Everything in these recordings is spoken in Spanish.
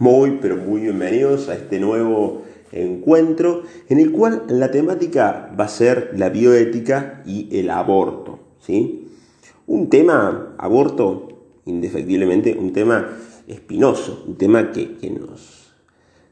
Muy, pero muy bienvenidos a este nuevo encuentro en el cual la temática va a ser la bioética y el aborto. ¿sí? Un tema, aborto, indefectiblemente, un tema espinoso, un tema que, nos,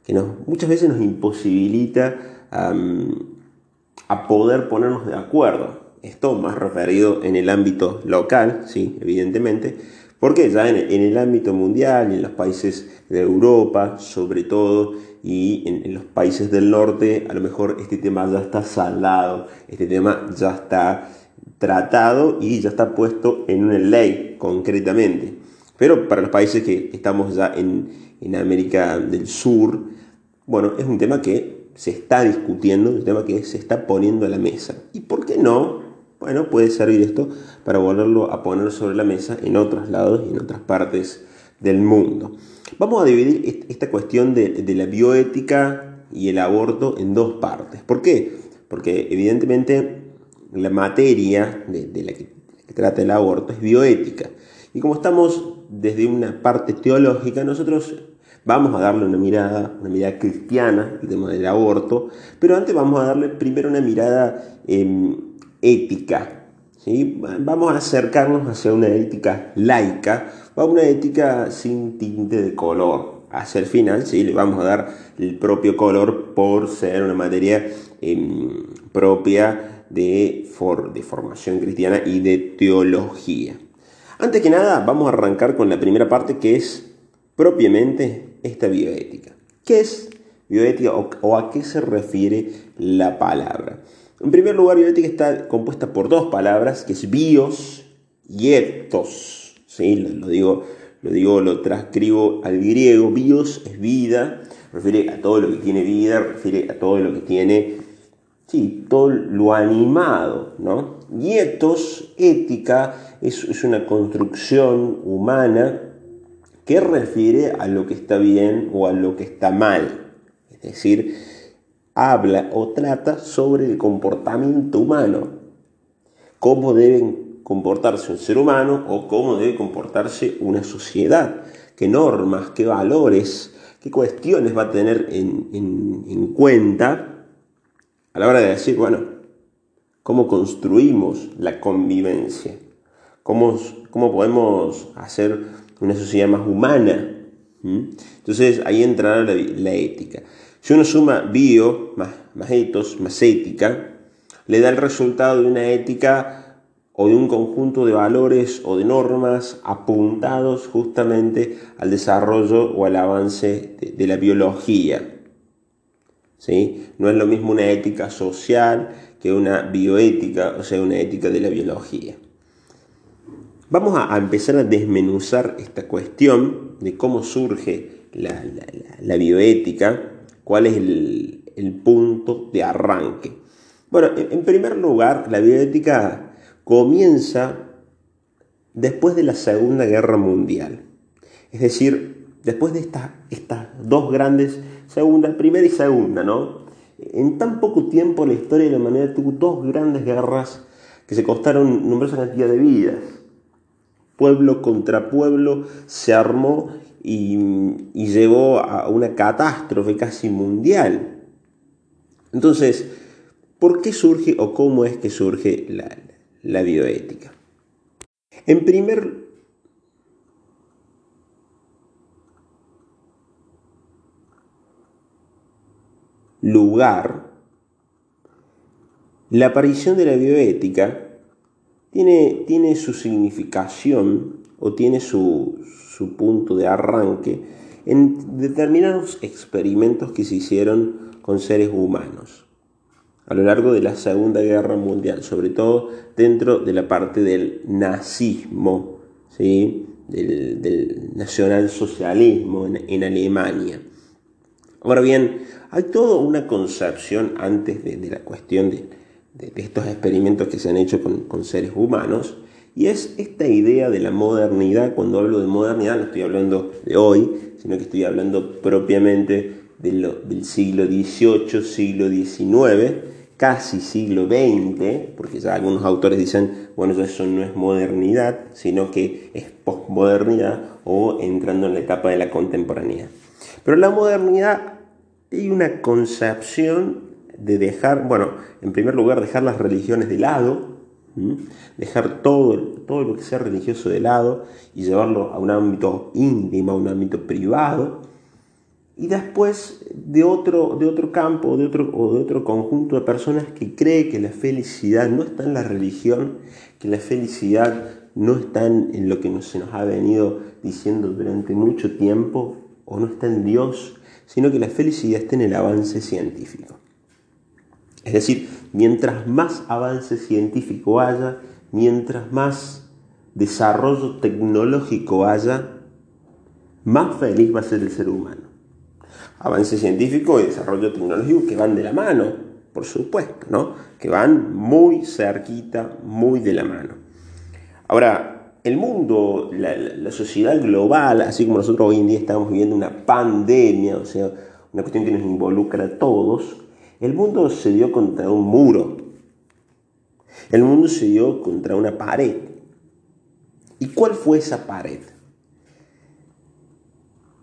que nos, muchas veces nos imposibilita a poder ponernos de acuerdo. Esto más referido en el ámbito local, sí, evidentemente, porque ya en, el ámbito mundial y en los países de Europa, sobre todo, y en, los países del norte, a lo mejor este tema ya está saldado, este tema ya está tratado y ya está puesto en una ley concretamente. Pero para los países que estamos ya en, en América del Sur, bueno, es un tema que se está discutiendo, un tema que se está poniendo a la mesa. ¿Y por qué no? Bueno, puede servir esto para volverlo a poner sobre la mesa en otros lados y en otras partes del mundo. Vamos a dividir esta cuestión de, la bioética y el aborto en dos partes. ¿Por qué? Porque evidentemente la materia de, la, que, trata el aborto es bioética. Y como estamos desde una parte teológica, nosotros vamos a darle una mirada, una mirada cristiana al tema del aborto, pero antes vamos a darle primero una mirada em, ética. ¿sí? Vamos a acercarnos hacia una ética laica, a una ética sin tinte de color. Hacia el final, ¿sí? le vamos a dar el propio color por ser una materia em, propia de, de formación cristiana y de teología. Antes que nada, vamos a arrancar con la primera parte que es propiamente esta bioética. ¿Qué es bioética o a qué se refiere la palabra? En primer lugar, bioética está compuesta por dos palabras, que es bios y etos. ¿sí? Lo, digo, lo digo, lo transcribo al griego. Bios es vida, refiere a todo lo que tiene vida, refiere a todo lo que tiene, sí, todo lo animado, ¿no? Y etos, ética, es una construcción humana que refiere a lo que está bien o a lo que está mal. Es decir, habla o trata sobre el comportamiento humano, cómo deben comportarse un ser humano o cómo debe comportarse una sociedad, qué normas, qué valores, qué cuestiones va a tener en, cuenta a la hora de decir, bueno, cómo construimos la convivencia, cómo, cómo podemos hacer una sociedad más humana. Entonces ahí entrará la ética. Si uno suma bio más, más etos más ética, le da el resultado de una ética o de un conjunto de valores o de normas apuntados justamente al desarrollo o al avance de, la biología. ¿Sí? No es lo mismo una ética social que una bioética, o sea, una ética de la biología. Vamos a, empezar a desmenuzar esta cuestión de cómo surge la bioética ¿Cuál es el, punto de arranque? Bueno, en primer lugar, la bioética comienza después de la Segunda Guerra Mundial. Es decir, después de estas, estas dos grandes, segunda, primera y segunda, ¿no? En tan poco tiempo la historia de la humanidad tuvo dos grandes guerras que se costaron numerosa cantidad de vidas. Pueblo contra pueblo se armó y, llevó a una catástrofe casi mundial. Entonces, ¿por qué surge o cómo es que surge la, bioética? En primer lugar, la aparición de la bioética tiene, tiene su significación o tiene su, su punto de arranque en determinados experimentos que se hicieron con seres humanos a lo largo de la Segunda Guerra Mundial, sobre todo dentro de la parte del nazismo, ¿sí? del, nacionalsocialismo en, Alemania. Ahora bien, hay toda una concepción antes de, la cuestión de, estos experimentos que se han hecho con seres humanos, y es esta idea de la modernidad, cuando hablo de modernidad no estoy hablando de hoy, sino que estoy hablando propiamente del siglo XVIII, siglo XIX, casi siglo XX, porque ya algunos autores dicen, bueno, eso no es modernidad, sino que es posmodernidad o entrando en la etapa de la contemporaneidad. Pero la modernidad hay una concepción de dejar, bueno, en primer lugar, dejar las religiones de lado, dejar todo, todo lo que sea religioso de lado y llevarlo a un ámbito íntimo, a un ámbito privado. Y después de otro, de otro campo de otro, o de otro conjunto de personas que cree que la felicidad no está en la religión, que la felicidad no está en lo que se nos ha venido diciendo durante mucho tiempo, o no está en Dios, sino que la felicidad está en el avance científico. Es decir, mientras más avance científico haya, mientras más desarrollo tecnológico haya, más feliz va a ser el ser humano. Avance científico y desarrollo tecnológico que van de la mano, por supuesto, ¿no? Que van muy cerquita, muy de la mano. Ahora, el mundo, la, la sociedad global, así como nosotros hoy en día estamos viviendo una pandemia, o sea, una cuestión que nos involucra a todos, el mundo se dio contra un muro. El mundo se dio contra una pared. ¿Y cuál fue esa pared?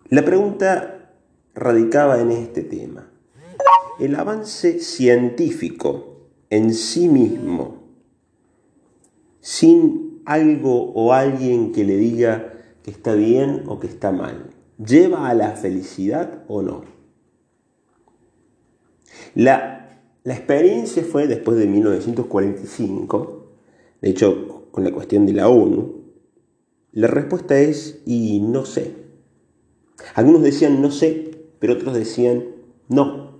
La pregunta radicaba en este tema. El avance científico en sí mismo, sin algo o alguien que le diga que está bien o que está mal, ¿lleva a la felicidad o no? La, experiencia fue después de 1945, de hecho con la cuestión de la ONU, la respuesta es y no sé. Algunos decían no sé, pero otros decían no.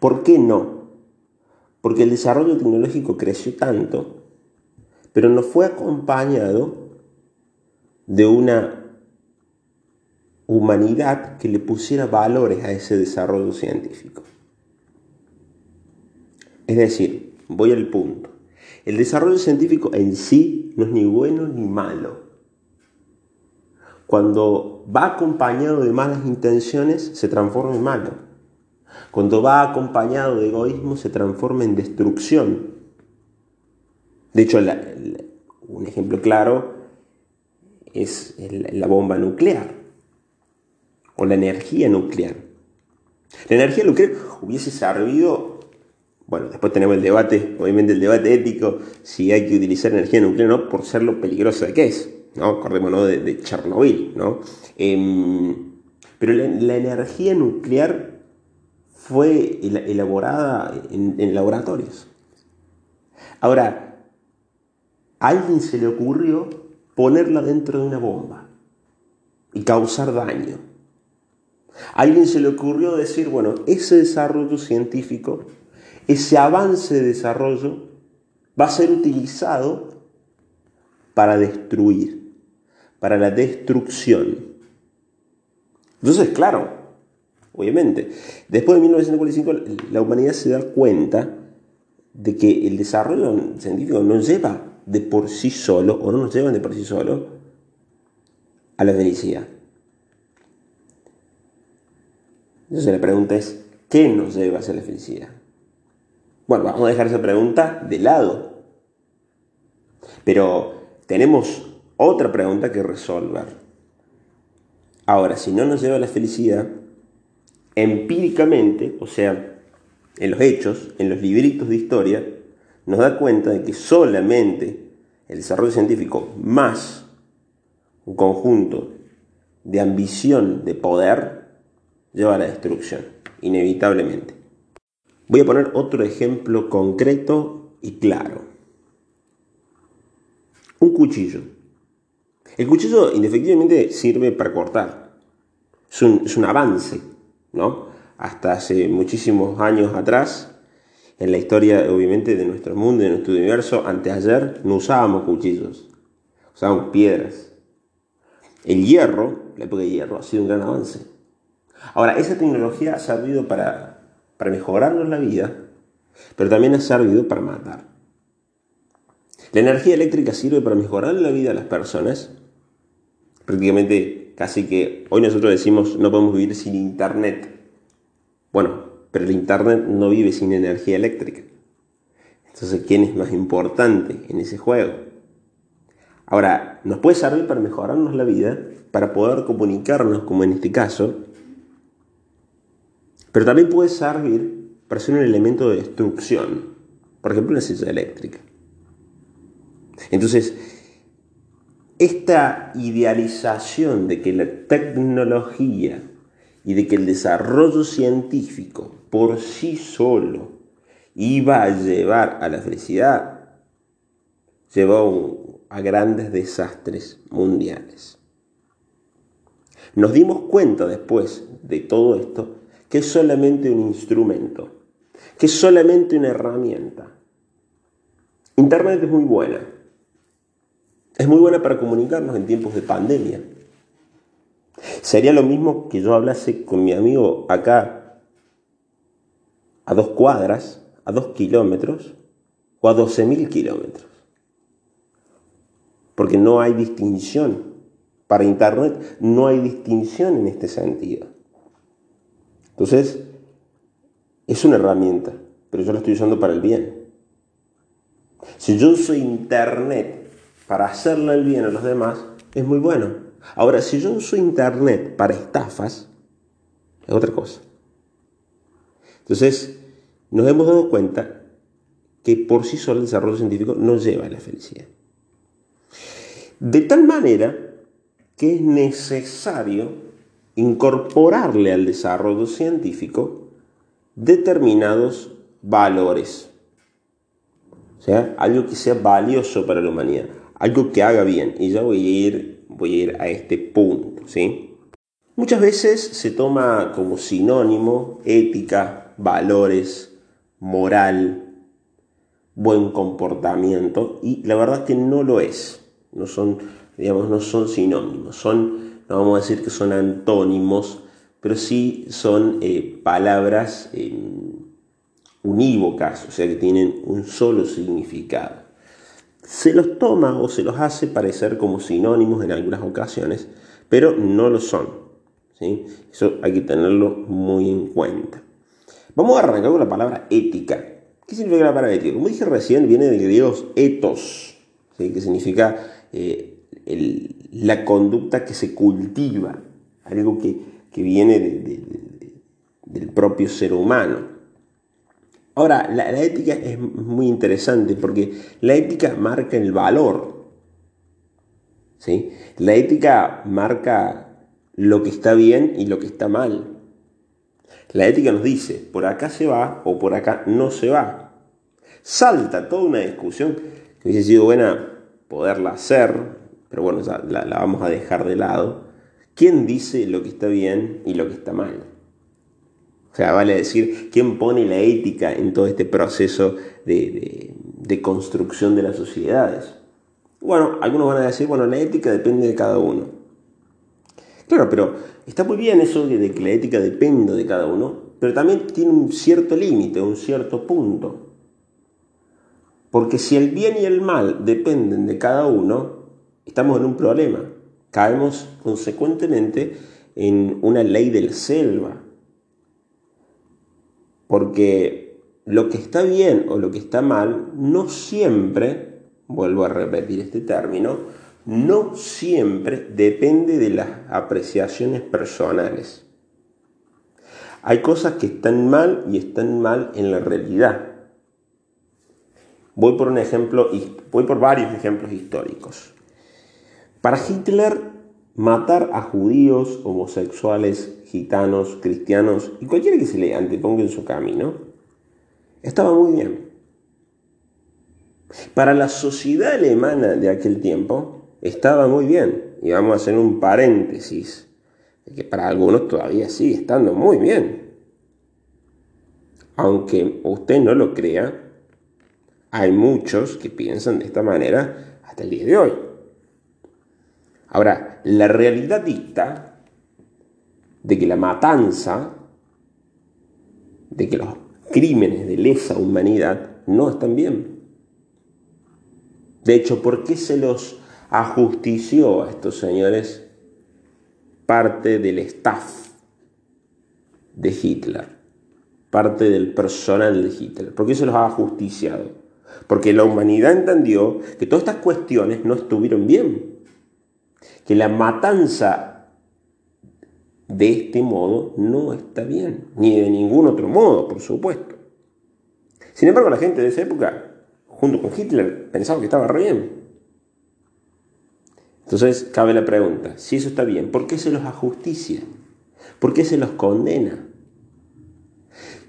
¿Por qué no? Porque el desarrollo tecnológico creció tanto, pero no fue acompañado de una humanidad que le pusiera valores a ese desarrollo científico. Es decir, voy al punto. El desarrollo científico en sí no es ni bueno ni malo. Cuando va acompañado de malas intenciones, se transforma en malo. Cuando va acompañado de egoísmo, se transforma en destrucción. De hecho, un ejemplo claro es la bomba nuclear o la energía nuclear. La energía nuclear hubiese servido, bueno, después tenemos el debate, obviamente el debate ético, si hay que utilizar energía nuclear o no, por ser lo peligrosa que es, ¿no? Acordémonos de, de Chernobyl, ¿no? Em, pero la, energía nuclear fue elaborada en, en laboratorios. Ahora, a alguien se le ocurrió ponerla dentro de una bomba y causar daño. A alguien se le ocurrió decir, bueno, ese desarrollo científico, ese avance de desarrollo, va a ser utilizado para destruir, para la destrucción. Entonces, claro, obviamente, después de 1945 la humanidad se da cuenta de que el desarrollo científico no lleva de por sí solo, o no nos lleva de por sí solo, a la felicidad. Entonces la pregunta es, ¿qué nos lleva hacia la felicidad? Bueno, vamos a dejar esa pregunta de lado. Pero tenemos otra pregunta que resolver. Ahora, si no nos lleva a la felicidad, empíricamente, o sea, en los hechos, en los libritos de historia, nos da cuenta de que solamente el desarrollo científico más un conjunto de ambición de poder lleva a la destrucción, inevitablemente. Voy a poner otro ejemplo concreto y claro. Un cuchillo. El cuchillo indefectiblemente sirve para cortar. Es un, avance, ¿no? Hasta hace muchísimos años atrás, en la historia obviamente de nuestro mundo, de nuestro universo, anteayer no usábamos cuchillos, usábamos piedras. El hierro, la época de hierro, ha sido un gran avance. Ahora, esa tecnología ha servido para, para mejorarnos la vida, pero también ha servido para matar. La energía eléctrica sirve para mejorar la vida de las personas. Prácticamente casi que hoy nosotros decimos no podemos vivir sin internet. Bueno, pero el Internet no vive sin energía eléctrica. Entonces, ¿quién es más importante en ese juego? Ahora, nos puede servir para mejorarnos la vida, para poder comunicarnos, como en este caso, pero también puede servir para ser un elemento de destrucción, por ejemplo, una silla eléctrica. Entonces, esta idealización de que la tecnología y de que el desarrollo científico por sí solo iba a llevar a la felicidad, llevó a grandes desastres mundiales. Nos dimos cuenta después de todo esto que es solamente un instrumento, que es solamente una herramienta. Internet es muy buena. Es muy buena para comunicarnos en tiempos de pandemia. Sería lo mismo que yo hablase con mi amigo acá a dos cuadras, a dos kilómetros o a doce mil kilómetros. Porque no hay distinción. Para Internet no hay distinción en este sentido. Entonces, es una herramienta, pero yo la estoy usando para el bien. Si yo uso Internet para hacerle el bien a los demás, es muy bueno. Ahora, si yo uso Internet para estafas, es otra cosa. Entonces, nos hemos dado cuenta que por sí solo el desarrollo científico no lleva a la felicidad. De tal manera que es necesario incorporarle al desarrollo científico determinados valores. Sea, algo que sea valioso para la humanidad, algo que haga bien. Y ya voy a ir, voy a, ir a este punto. ¿sí? Muchas veces se toma como sinónimo ética, valores, moral, buen comportamiento, y la verdad es que no lo es. No son, digamos, no son sinónimos, son no vamos a decir que son antónimos, pero sí son eh, palabras eh, unívocas, o sea que tienen un solo significado. Se los toma o se los hace parecer como sinónimos en algunas ocasiones, pero no lo son. ¿sí? Eso hay que tenerlo muy en cuenta. Vamos a arrancar con la palabra ética. ¿Qué significa la palabra ética? Como dije recién, viene del griego ethos, que significa eh, la conducta que se cultiva, algo que, viene del propio ser humano. Ahora, la, ética es muy interesante porque la ética marca el valor. ¿sí? La ética marca lo que está bien y lo que está mal. La ética nos dice, por acá se va o por acá no se va. Salta toda una discusión que hubiese sido buena poderla hacer, pero bueno, la, vamos a dejar de lado. ¿Quién dice lo que está bien y lo que está mal? O sea, vale decir, ¿quién pone la ética en todo este proceso de, construcción de las sociedades? Bueno, algunos van a decir, bueno, la ética depende de cada uno. Claro, pero está muy bien eso de que la ética depende de cada uno, pero también tiene un cierto límite, un cierto punto. Porque si el bien y el mal dependen de cada uno, estamos en un problema. Caemos consecuentemente en una ley de la selva. Porque lo que está bien o lo que está mal no siempre, vuelvo a repetir este término, no siempre depende de las apreciaciones personales. Hay cosas que están mal y están mal en la realidad. Voy por un ejemplo, voy por varios ejemplos históricos. Para Hitler, matar a judíos, homosexuales, gitanos, cristianos y cualquiera que se le anteponga en su camino, estaba muy bien. Para la sociedad alemana de aquel tiempo, estaba muy bien. Y vamos a hacer un paréntesis, que para algunos todavía sigue estando muy bien. Aunque usted no lo crea, hay muchos que piensan de esta manera hasta el día de hoy. Ahora, la realidad dicta de que la matanza, de que los crímenes de lesa humanidad no están bien. De hecho, ¿por qué se los ajustició a estos señores parte del staff de Hitler? parte del personal de Hitler. ¿Por qué se los ha justiciado? Porque la humanidad entendió que todas estas cuestiones no estuvieron bien. Que la matanza de este modo no está bien. Ni de ningún otro modo, por supuesto. Sin embargo, la gente de esa época, junto con Hitler, pensaba que estaba re bien. Entonces cabe la pregunta, si eso está bien, ¿por qué se los ajusticia? ¿Por qué se los condena?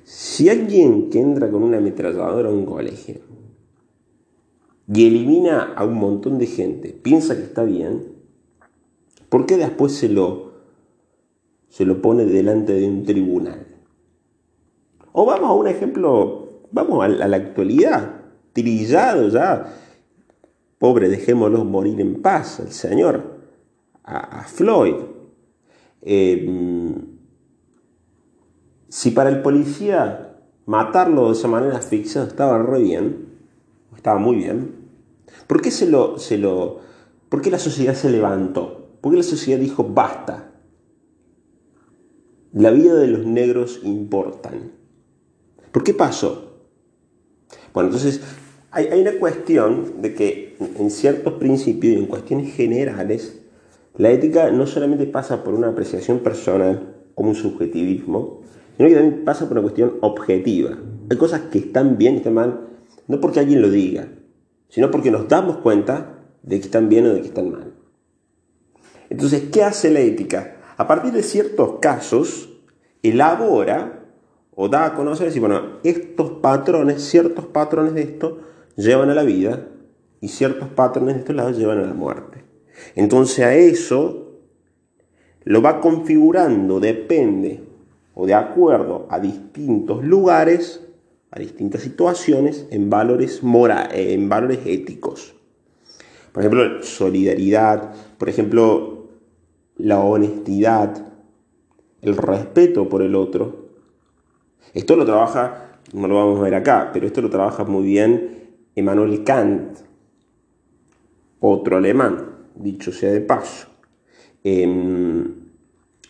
Si alguien que entra con una ametralladora a un colegio y elimina a un montón de gente piensa que está bien, ¿por qué después se lo, se lo pone delante de un tribunal? O vamos a un ejemplo, vamos a la actualidad, trillado ya, Pobre, dejémoslo morir en paz, el Señor, a, Floyd. Eh, si para el policía matarlo de esa manera asfixiado estaba re bien, estaba muy bien, ¿por qué, se lo, se lo, ¿por qué la sociedad se levantó? ¿Por qué la sociedad dijo basta? La vida de los negros importan. ¿Por qué pasó? Bueno, entonces hay, una cuestión de que en ciertos principios y en cuestiones generales, la ética no solamente pasa por una apreciación personal como un subjetivismo, sino que también pasa por una cuestión objetiva. Hay cosas que están bien y están mal, no porque alguien lo diga, sino porque nos damos cuenta de que están bien o de que están mal. Entonces, ¿qué hace la ética? A partir de ciertos casos, elabora o da a conocer, decir, bueno, estos patrones, ciertos patrones de esto, llevan a la vida y ciertos patrones de estos lados llevan a la muerte. Entonces a eso lo va configurando, depende o de acuerdo a distintos lugares, a distintas situaciones, en valores, mora, en valores éticos. Por ejemplo, solidaridad, por ejemplo, la honestidad, el respeto por el otro. Esto lo trabaja, no lo vamos a ver acá, pero esto lo trabaja muy bien Emmanuel Kant, otro alemán, dicho sea de paso, em,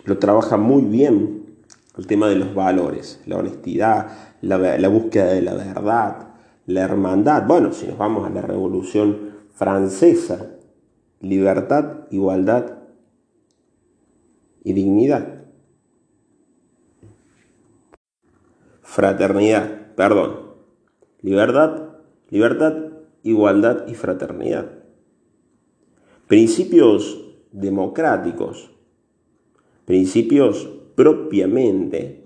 lo trabaja muy bien el tema de los valores, la honestidad, la, búsqueda de la verdad, la hermandad. Bueno, si nos vamos a la Revolución Francesa, libertad, igualdad y dignidad. Fraternidad, perdón. Libertad, libertad, igualdad y fraternidad. Principios democráticos, principios propiamente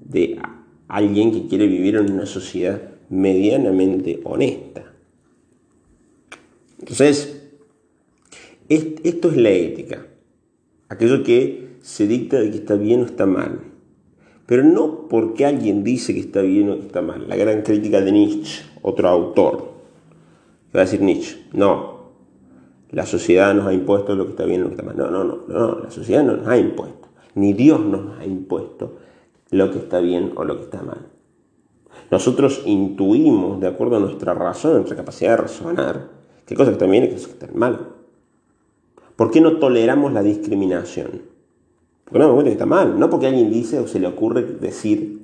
de alguien que quiere vivir en una sociedad medianamente honesta. Entonces, esto es la ética, aquello que se dicta de que está bien o está mal, pero no porque alguien dice que está bien o que está mal. La gran crítica de Nietzsche otro autor. Va a decir Nietzsche, no, la sociedad nos ha impuesto lo que está bien y lo que está mal. No, no, no, no, la sociedad no nos ha impuesto, ni Dios nos ha impuesto lo que está bien o lo que está mal. Nosotros intuimos, de acuerdo a nuestra razón, nuestra capacidad de razonar, qué cosas están bien y qué cosas están mal. ¿Por qué no toleramos la discriminación? Porque no me cuenta que está mal, no porque alguien dice o se le ocurre decir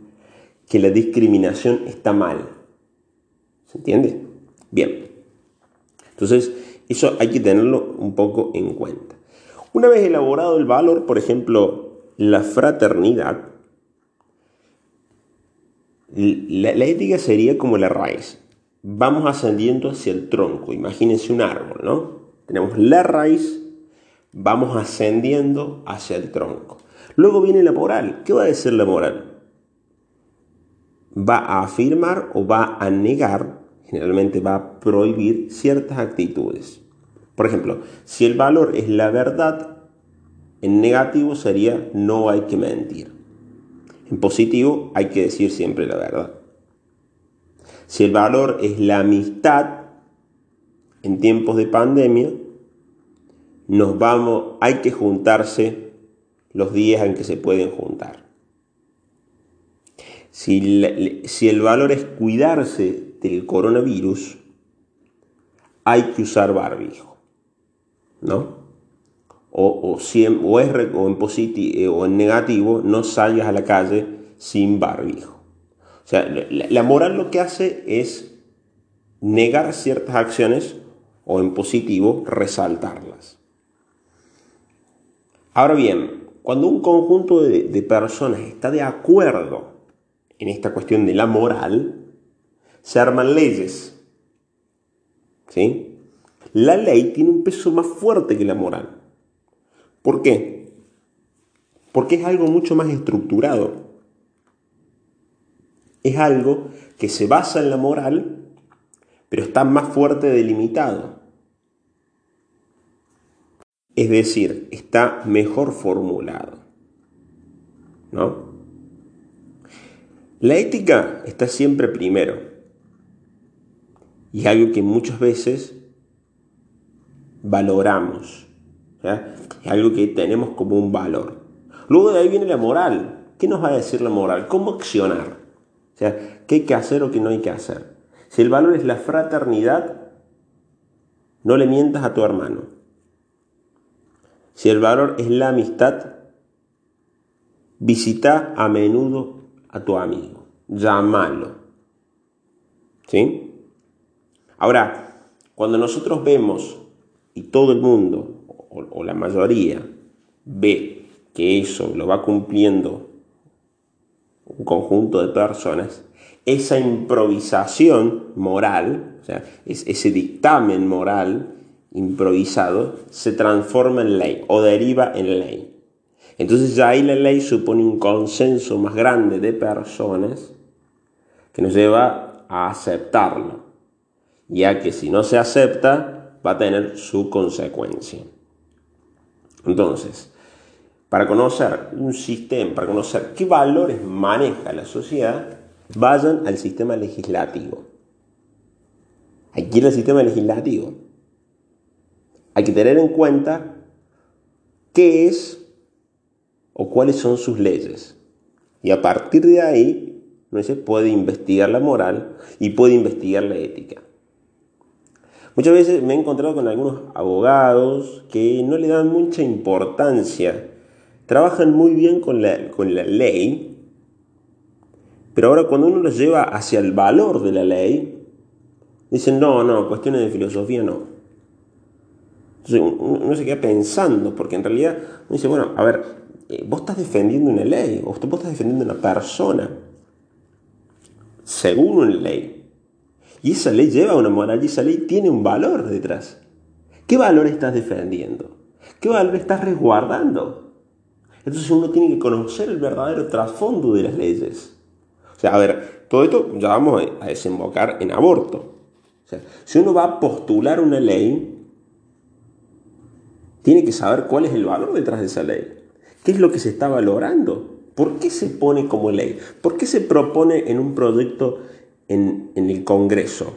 que la discriminación está mal. ¿Se entiende? Bien. Entonces, eso hay que tenerlo un poco en cuenta. Una vez elaborado el valor, por ejemplo, la fraternidad, la, ética sería como la raíz. Vamos ascendiendo hacia el tronco. Imagínense un árbol, ¿no? Tenemos la raíz, vamos ascendiendo hacia el tronco. Luego viene la moral. ¿Qué va a decir la moral? va a afirmar o va a negar, generalmente va a prohibir ciertas actitudes. Por ejemplo, si el valor es la verdad, en negativo sería no hay que mentir. En positivo hay que decir siempre la verdad. Si el valor es la amistad, en tiempos de pandemia, nos vamos, hay que juntarse los días en que se pueden juntar. Si, el valor es cuidarse del coronavirus, hay que usar barbijo, ¿no? O, si o, es, en positivo o en negativo, no salgas a la calle sin barbijo. O sea, la, moral lo que hace es negar ciertas acciones o en positivo resaltarlas. Ahora bien, cuando un conjunto de, personas está de acuerdo en esta cuestión de la moral, se arman leyes. ¿Sí? La ley tiene un peso más fuerte que la moral. ¿Por qué? Porque es algo mucho más estructurado es algo que se basa en la moral, pero está más fuerte delimitado. Es decir, está mejor formulado. ¿No? La ética está siempre primero. Y algo que muchas veces valoramos. Es algo que tenemos como un valor. Luego de ahí viene la moral. ¿Qué nos va a decir la moral? ¿Cómo accionar? ¿qué hay que hacer o qué no hay que hacer? Si el valor es la fraternidad, no le mientas a tu hermano. Si el valor es la amistad, visita a menudo a tu amigo, llámalo. ¿Sí? Ahora, cuando nosotros vemos, y todo el mundo, o, la mayoría, ve que eso lo va cumpliendo un conjunto de personas, esa improvisación moral, o sea, ese dictamen moral improvisado, se transforma en ley o deriva en ley. Entonces ya ahí la ley supone un consenso más grande de personas que nos lleva a aceptarlo, ya que si no se acepta va a tener su consecuencia. Entonces, para conocer un sistema, para conocer qué valores maneja la sociedad, vayan al sistema legislativo. Aquí el sistema legislativo hay que tener en cuenta qué es o cuáles son sus leyes. Y a partir de ahí, no se puede investigar la moral y puede investigar la ética. Muchas veces me he encontrado con algunos abogados que no le dan mucha importancia trabajan muy bien con la, con la ley, pero ahora cuando uno los lleva hacia el valor de la ley, dicen, no, no, cuestiones de filosofía no. Entonces uno se queda pensando, porque en realidad uno dice, bueno, a ver, eh, vos estás defendiendo una ley, vos estás defendiendo una persona, según una ley. Y esa ley lleva una moral y esa ley tiene un valor detrás. ¿Qué valor estás defendiendo? ¿Qué valor estás resguardando? Entonces uno tiene que conocer el verdadero trasfondo de las leyes. O sea, a ver, todo esto ya vamos a desembocar en aborto. O sea, si uno va a postular una ley, tiene que saber cuál es el valor detrás de esa ley. ¿Qué es lo que se está valorando? ¿Por qué se pone como ley? ¿Por qué se propone en un proyecto en, en el Congreso?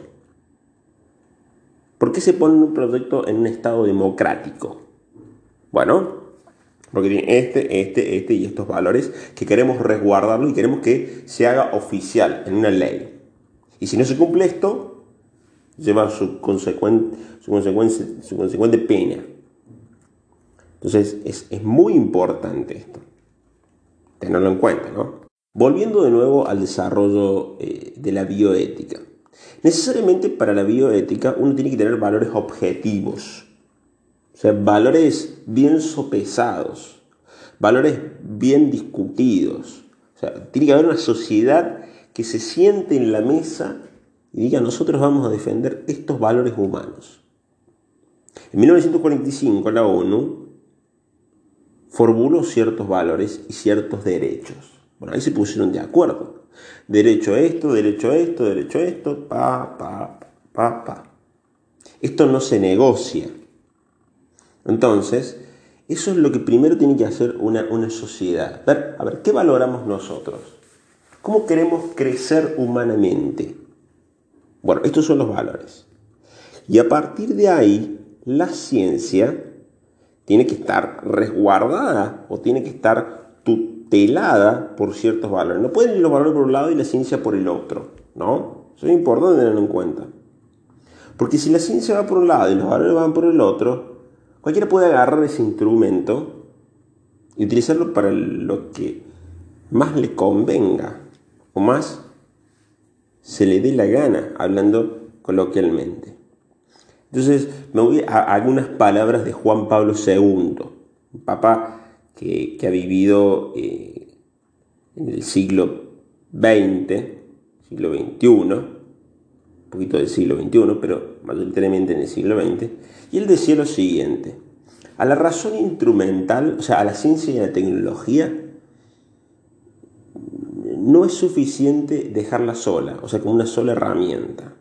¿Por qué se pone en un proyecto en un Estado democrático? Bueno, porque tiene este, este, este y estos valores que queremos resguardarlo y queremos que se haga oficial en una ley. Y si no se cumple esto, lleva su consecuente, su consecuencia, su consecuente pena. Entonces es, muy importante esto. Tenerlo en cuenta, ¿no? Volviendo de nuevo al desarrollo eh, de la bioética. Necesariamente para la bioética uno tiene que tener valores objetivos o sea, valores bien sopesados, valores bien discutidos. O sea, tiene que haber una sociedad que se siente en la mesa y diga, nosotros vamos a defender estos valores humanos. En 1945 la ONU formuló ciertos valores y ciertos derechos. Bueno, ahí se pusieron de acuerdo. Derecho a esto, derecho a esto, derecho a esto, pa, pa, pa, pa. Esto no se negocia. Entonces, eso es lo que primero tiene que hacer una, sociedad. a ver, ¿qué valoramos nosotros? ¿Cómo queremos crecer humanamente? Bueno, estos son los valores. Y a partir de ahí, la ciencia tiene que estar resguardada o tiene que estar tutelada por ciertos valores. No pueden ir los valores por un lado y la ciencia por el otro, ¿no? Eso es importante tenerlo en cuenta. Porque si la ciencia va por un lado y los valores van por el otro, Cualquiera puede agarrar ese instrumento y utilizarlo para lo que más le convenga o más se le dé la gana, hablando coloquialmente. Entonces me voy a algunas palabras de Juan Pablo II, un papá que, ha vivido eh, en el siglo XX, siglo XXI, un poquito del siglo XXI, pero mayoritariamente en el siglo XX, y él decía lo siguiente, a la razón instrumental, o sea, a la ciencia y a la tecnología, no es suficiente dejarla sola, o sea, con una sola herramienta.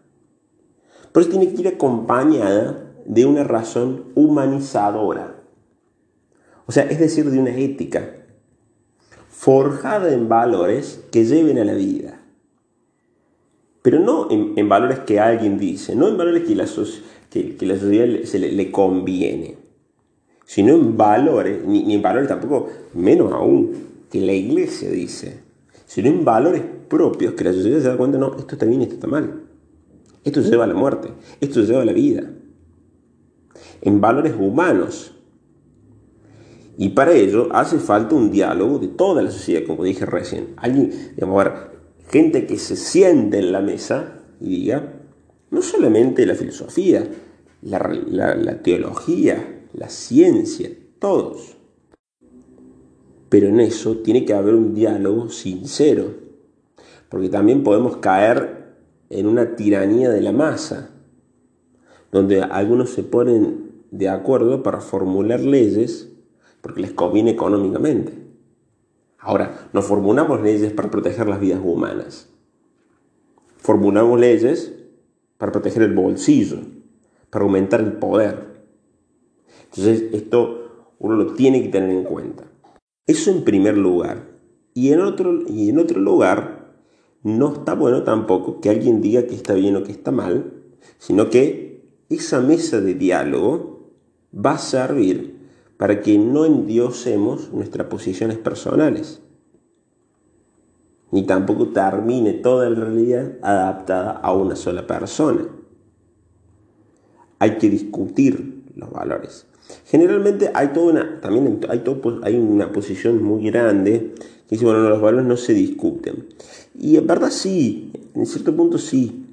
Por eso tiene que ir acompañada de una razón humanizadora. O sea, es decir, de una ética forjada en valores que lleven a la vida. Pero no en, valores que alguien dice, no en valores que la, que, la sociedad se le, conviene, sino en valores, ni, ni en valores tampoco, menos aún, que la iglesia dice, sino en valores propios que la sociedad se da cuenta, no, esto está bien, esto está mal. Esto lleva a la muerte, esto lleva a la vida. En valores humanos. Y para ello hace falta un diálogo de toda la sociedad, como dije recién. Alguien, digamos, gente que se siente en la mesa y diga, no solamente la filosofía, la teología, la ciencia, todos. Pero en eso tiene que haber un diálogo sincero, porque también podemos caer en una tiranía de la masa, donde algunos se ponen de acuerdo para formular leyes porque les conviene económicamente. Ahora, no formulamos leyes para proteger las vidas humanas. Formulamos leyes para proteger el bolsillo, para aumentar el poder. Entonces, esto uno lo tiene que tener en cuenta. Eso en primer lugar. Y en otro, y en otro lugar, no está bueno tampoco que alguien diga que está bien o que está mal, sino que esa mesa de diálogo va a servir para que no endiosemos nuestras posiciones personales, ni tampoco termine toda la realidad adaptada a una sola persona. Hay que discutir los valores. Generalmente hay toda una, también hay, hay una posición muy grande que dice, bueno, los valores no se discuten. Y en verdad sí, en cierto punto sí.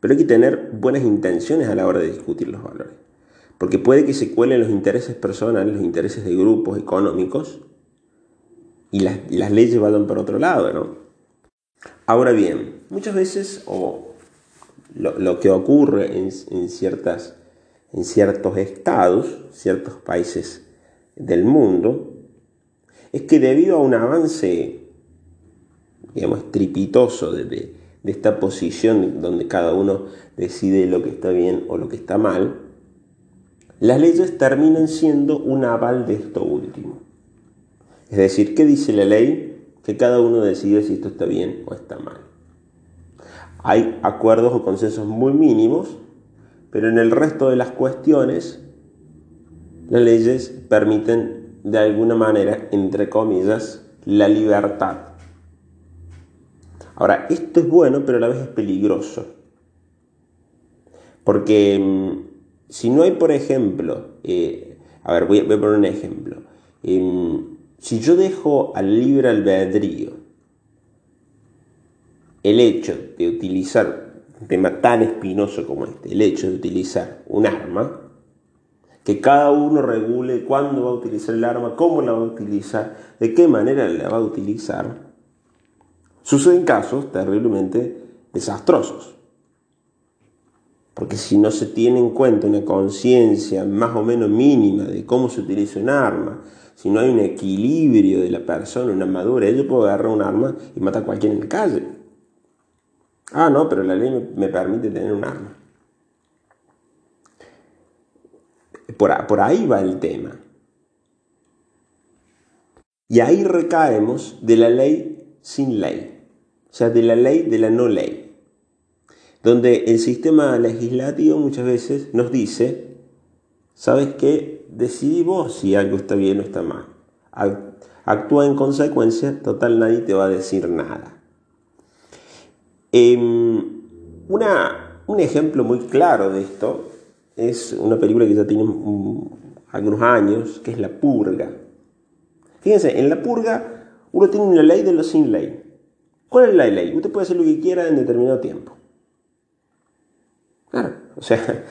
Pero hay que tener buenas intenciones a la hora de discutir los valores. Porque puede que se cuelen los intereses personales, los intereses de grupos económicos, y las, leyes vayan por otro lado, ¿no? Ahora bien, muchas veces, o lo, que ocurre en, ciertas, en ciertos estados, ciertos países del mundo, es que debido a un avance digamos, estripitoso de, de, esta posición donde cada uno decide lo que está bien o lo que está mal, las leyes terminan siendo un aval de esto último. Es decir, ¿qué dice la ley? Que cada uno decide si esto está bien o está mal. Hay acuerdos o consensos muy mínimos, pero en el resto de las cuestiones, las leyes permiten de alguna manera, entre comillas, la libertad Ahora, esto es bueno, pero a la vez es peligroso. Porque mm, si no hay, por ejemplo, eh, a ver, voy a, poner un ejemplo. Em, si yo dejo al libre albedrío el hecho de utilizar un tema tan espinoso como este, el hecho de utilizar un arma, que cada uno regule cuándo va a utilizar el arma, cómo la va a utilizar, de qué manera la va a utilizar, Suceden casos terriblemente desastrosos. Porque si no se tiene en cuenta una conciencia más o menos mínima de cómo se utiliza un arma, si no hay un equilibrio de la persona, una madurez, yo puedo agarrar un arma y matar a cualquiera en la calle. Ah, no, pero la ley me, permite tener un arma. Por, ahí va el tema. Y ahí recaemos de la ley sin ley o sea, de la ley de la no ley, donde el sistema legislativo muchas veces nos dice, ¿sabes qué? Decidí vos si algo está bien o está mal. Actúa en consecuencia, total nadie te va a decir nada. Em, una, un ejemplo muy claro de esto es una película que ya tiene algunos años, que es La Purga. Fíjense, en La Purga uno tiene una ley de lo sin ley. ¿Cuál es la ley? Usted puede hacer lo que quiera en determinado tiempo. Claro, o sea,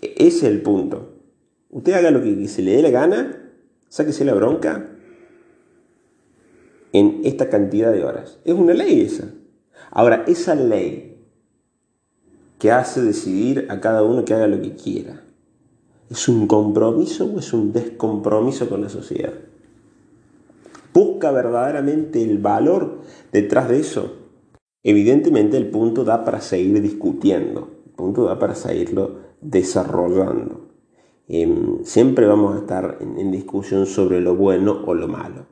ese es el punto. Usted haga lo que se le dé la gana, sáquese la bronca en esta cantidad de horas. Es una ley esa. Ahora, esa ley que hace decidir a cada uno que haga lo que quiera, ¿es un compromiso o es un descompromiso con la sociedad? ¿Busca verdaderamente el valor detrás de eso? Evidentemente el punto da para seguir discutiendo punto da para seguirlo desarrollando. Em, siempre vamos a estar en, discusión sobre lo bueno o lo malo,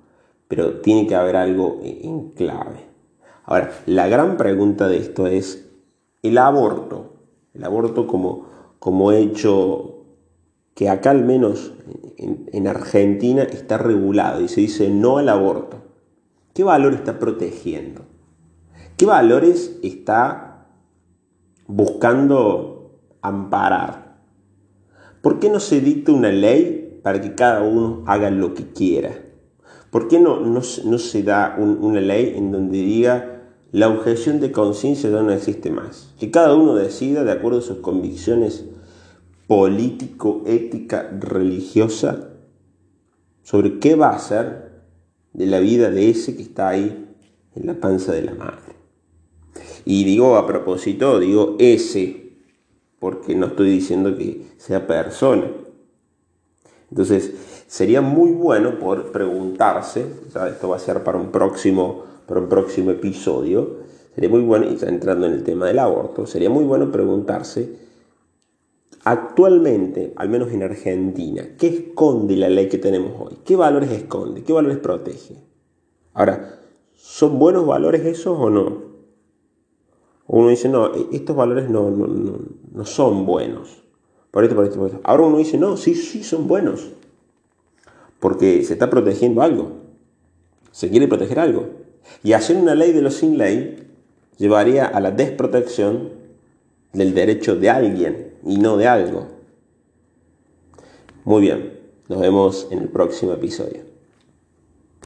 pero tiene que haber algo en clave. Ahora, la gran pregunta de esto es el aborto. El aborto como, como hecho que acá al menos en, en Argentina está regulado y se dice no al aborto. ¿Qué valor está protegiendo? ¿Qué valores está buscando amparar. ¿Por qué no se dicta una ley para que cada uno haga lo que quiera? ¿Por qué no, no, se da una ley en donde diga la objeción de conciencia ya no existe más? Que cada uno decida de acuerdo a sus convicciones político, ética, religiosa, sobre qué va a hacer de la vida de ese que está ahí en la panza de la madre. Y digo a propósito, digo ese, porque no estoy diciendo que sea persona. Entonces, sería muy bueno por preguntarse, esto va a ser para un próximo, para un próximo episodio, sería muy bueno, y entrando en el tema del aborto, sería muy bueno preguntarse, actualmente, al menos en Argentina, ¿qué esconde la ley que tenemos hoy? ¿Qué valores esconde? ¿Qué valores protege? Ahora, ¿son buenos valores esos o no? Uno dice, no, e-, estos valores no, no, son buenos. Por esto, por esto, por esto. Ahora uno dice, no, sí, sí son buenos. Porque se está protegiendo algo. Se quiere proteger algo. Y hacer una ley de los sin ley llevaría a la desprotección del derecho de alguien y no de algo. Muy bien, nos vemos en el próximo episodio.